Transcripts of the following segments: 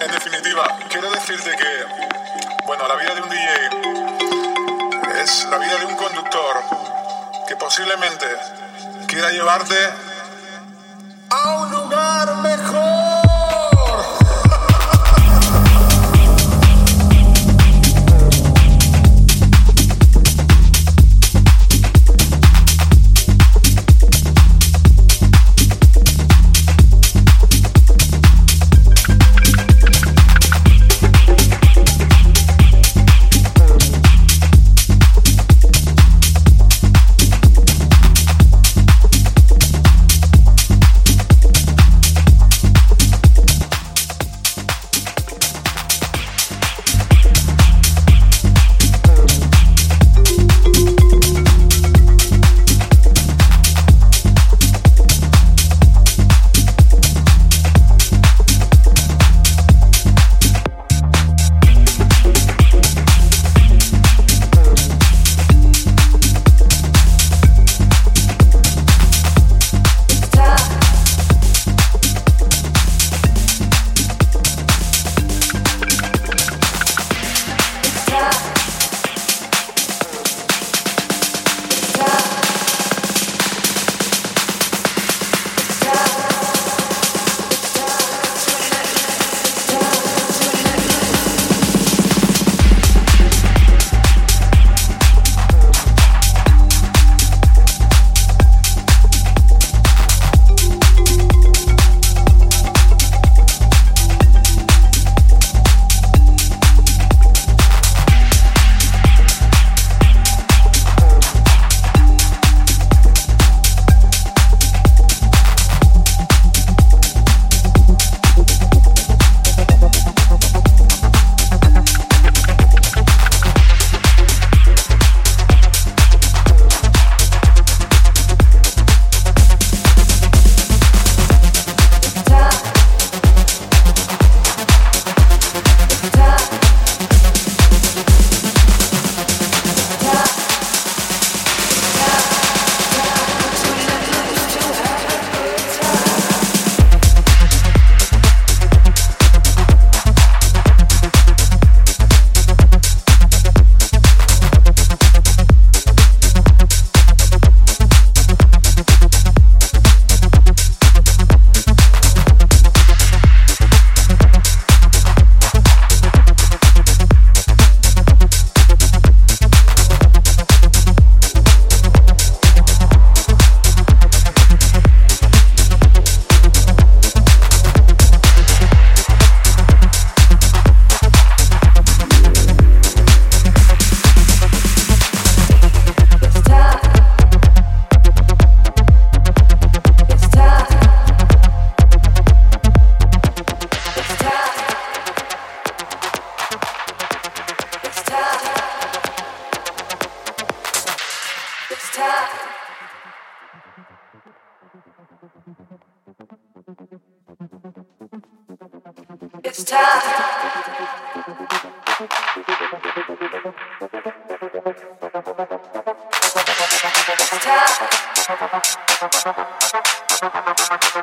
En definitiva, quiero decirte que, bueno, la vida de un DJ es la vida de un conductor que posiblemente quiera llevarte a un lugar mejor.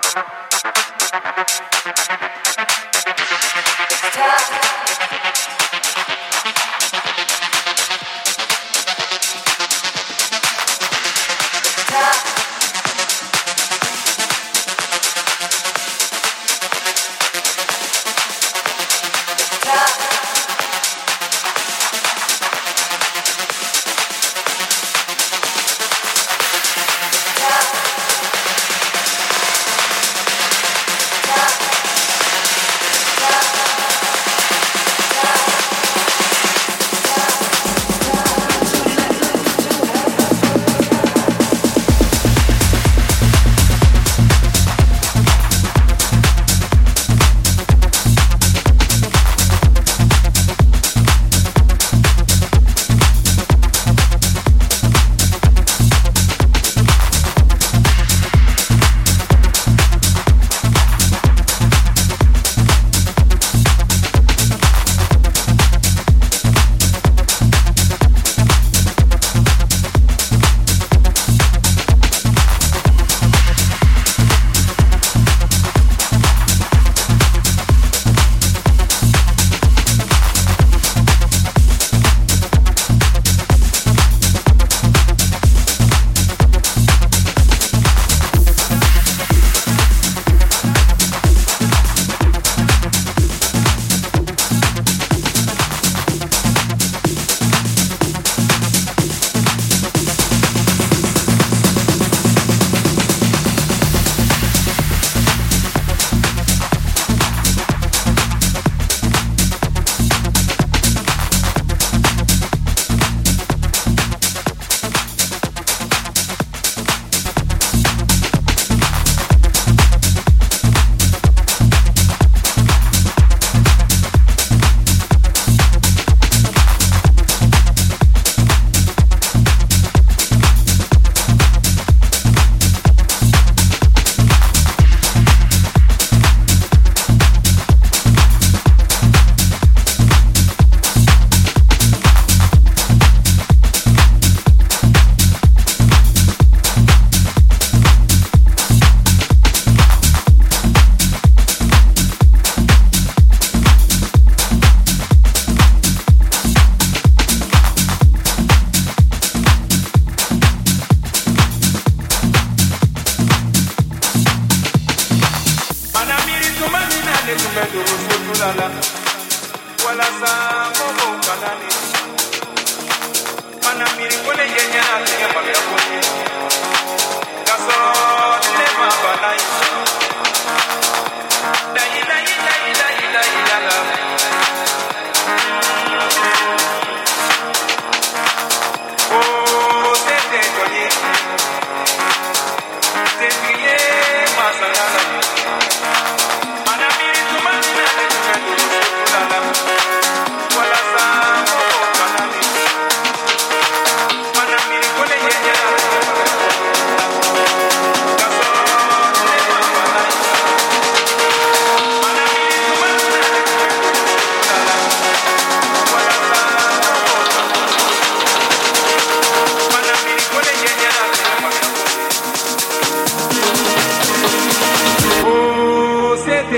Stop.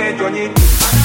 medio ogni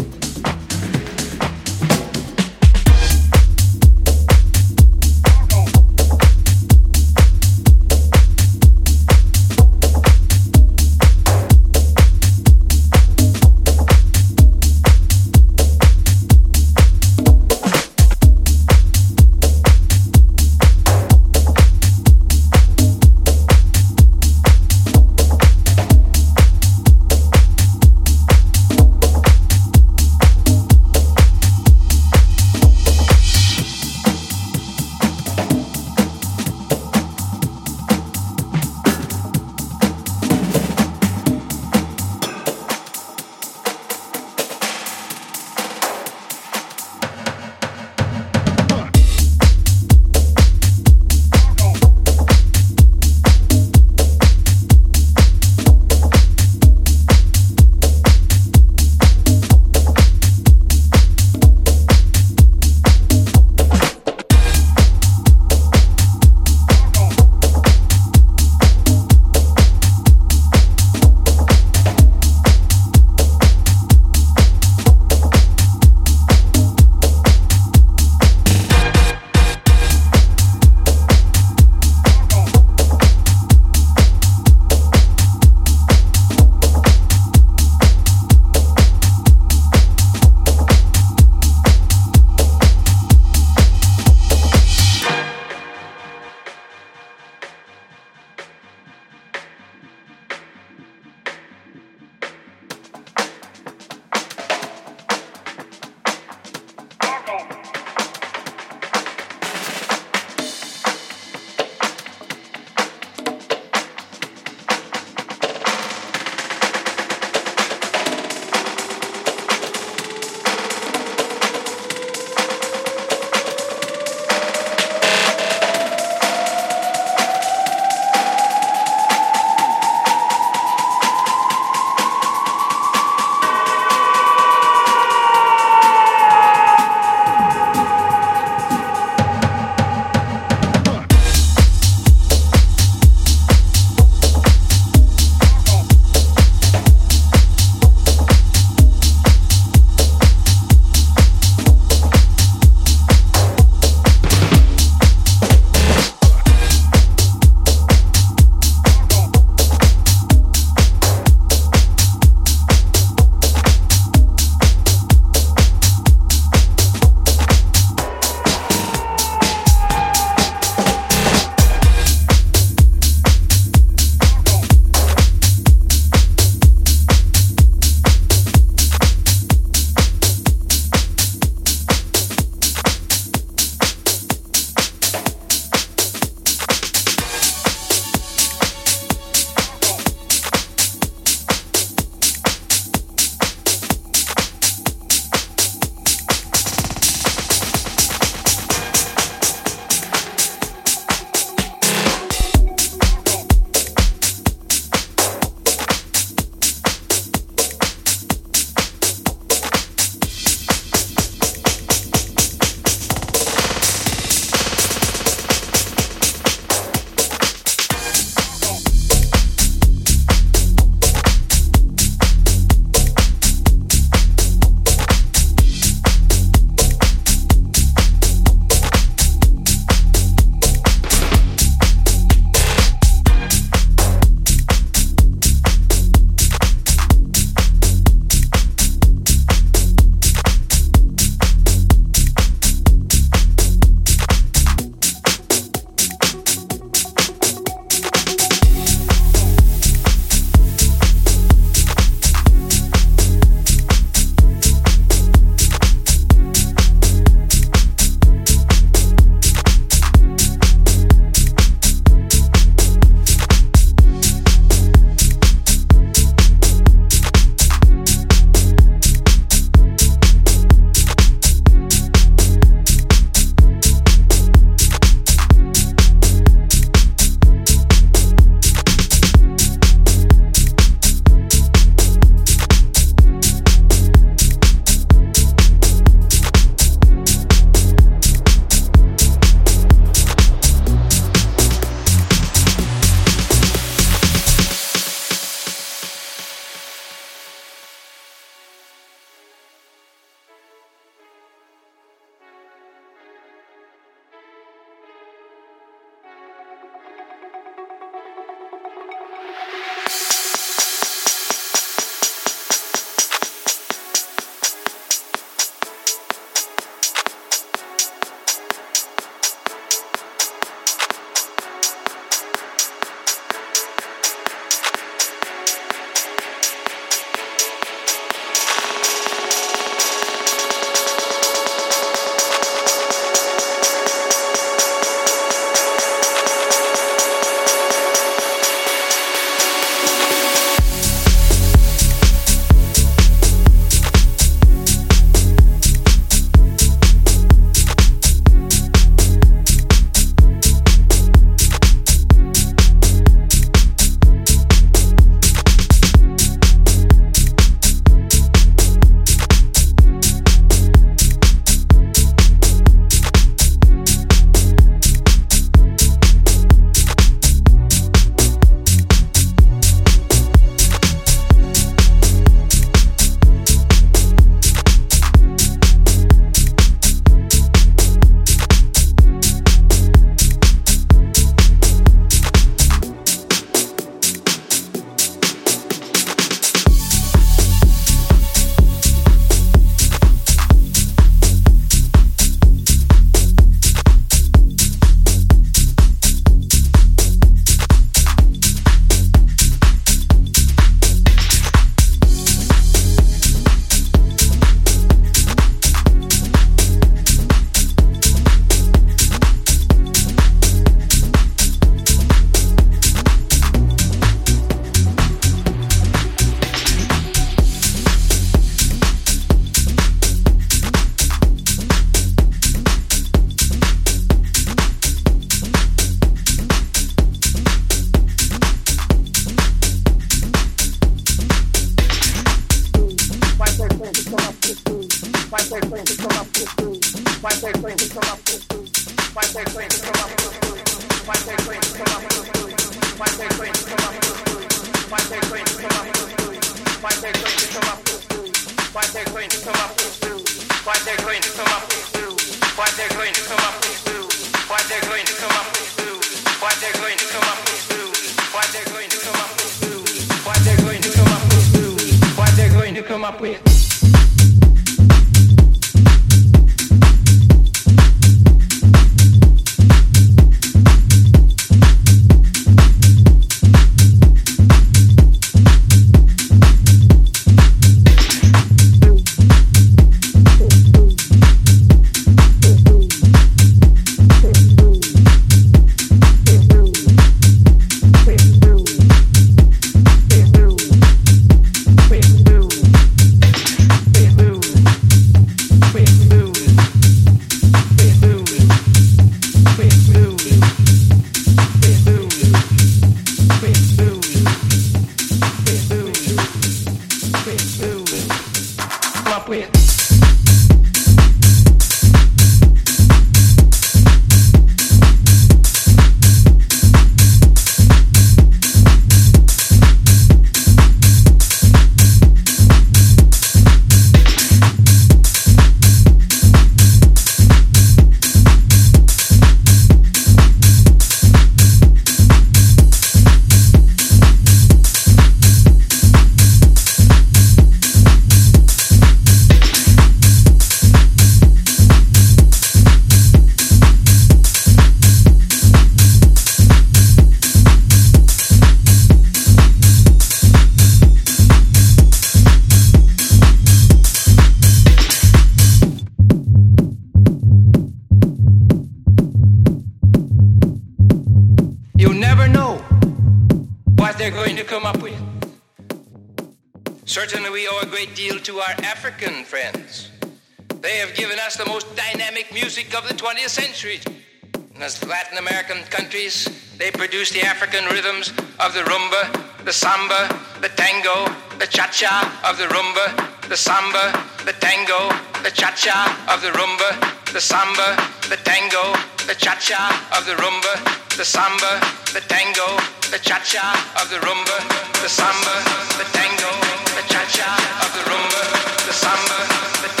samba, the tango, the cha-cha of the rumba, the samba, the tango, the cha-cha of the rumba, the samba, the tango, the cha-cha of the rumba, the samba, the tango, the cha-cha of the rumba, the samba, the tango, the cha-cha of the rumba, the samba, the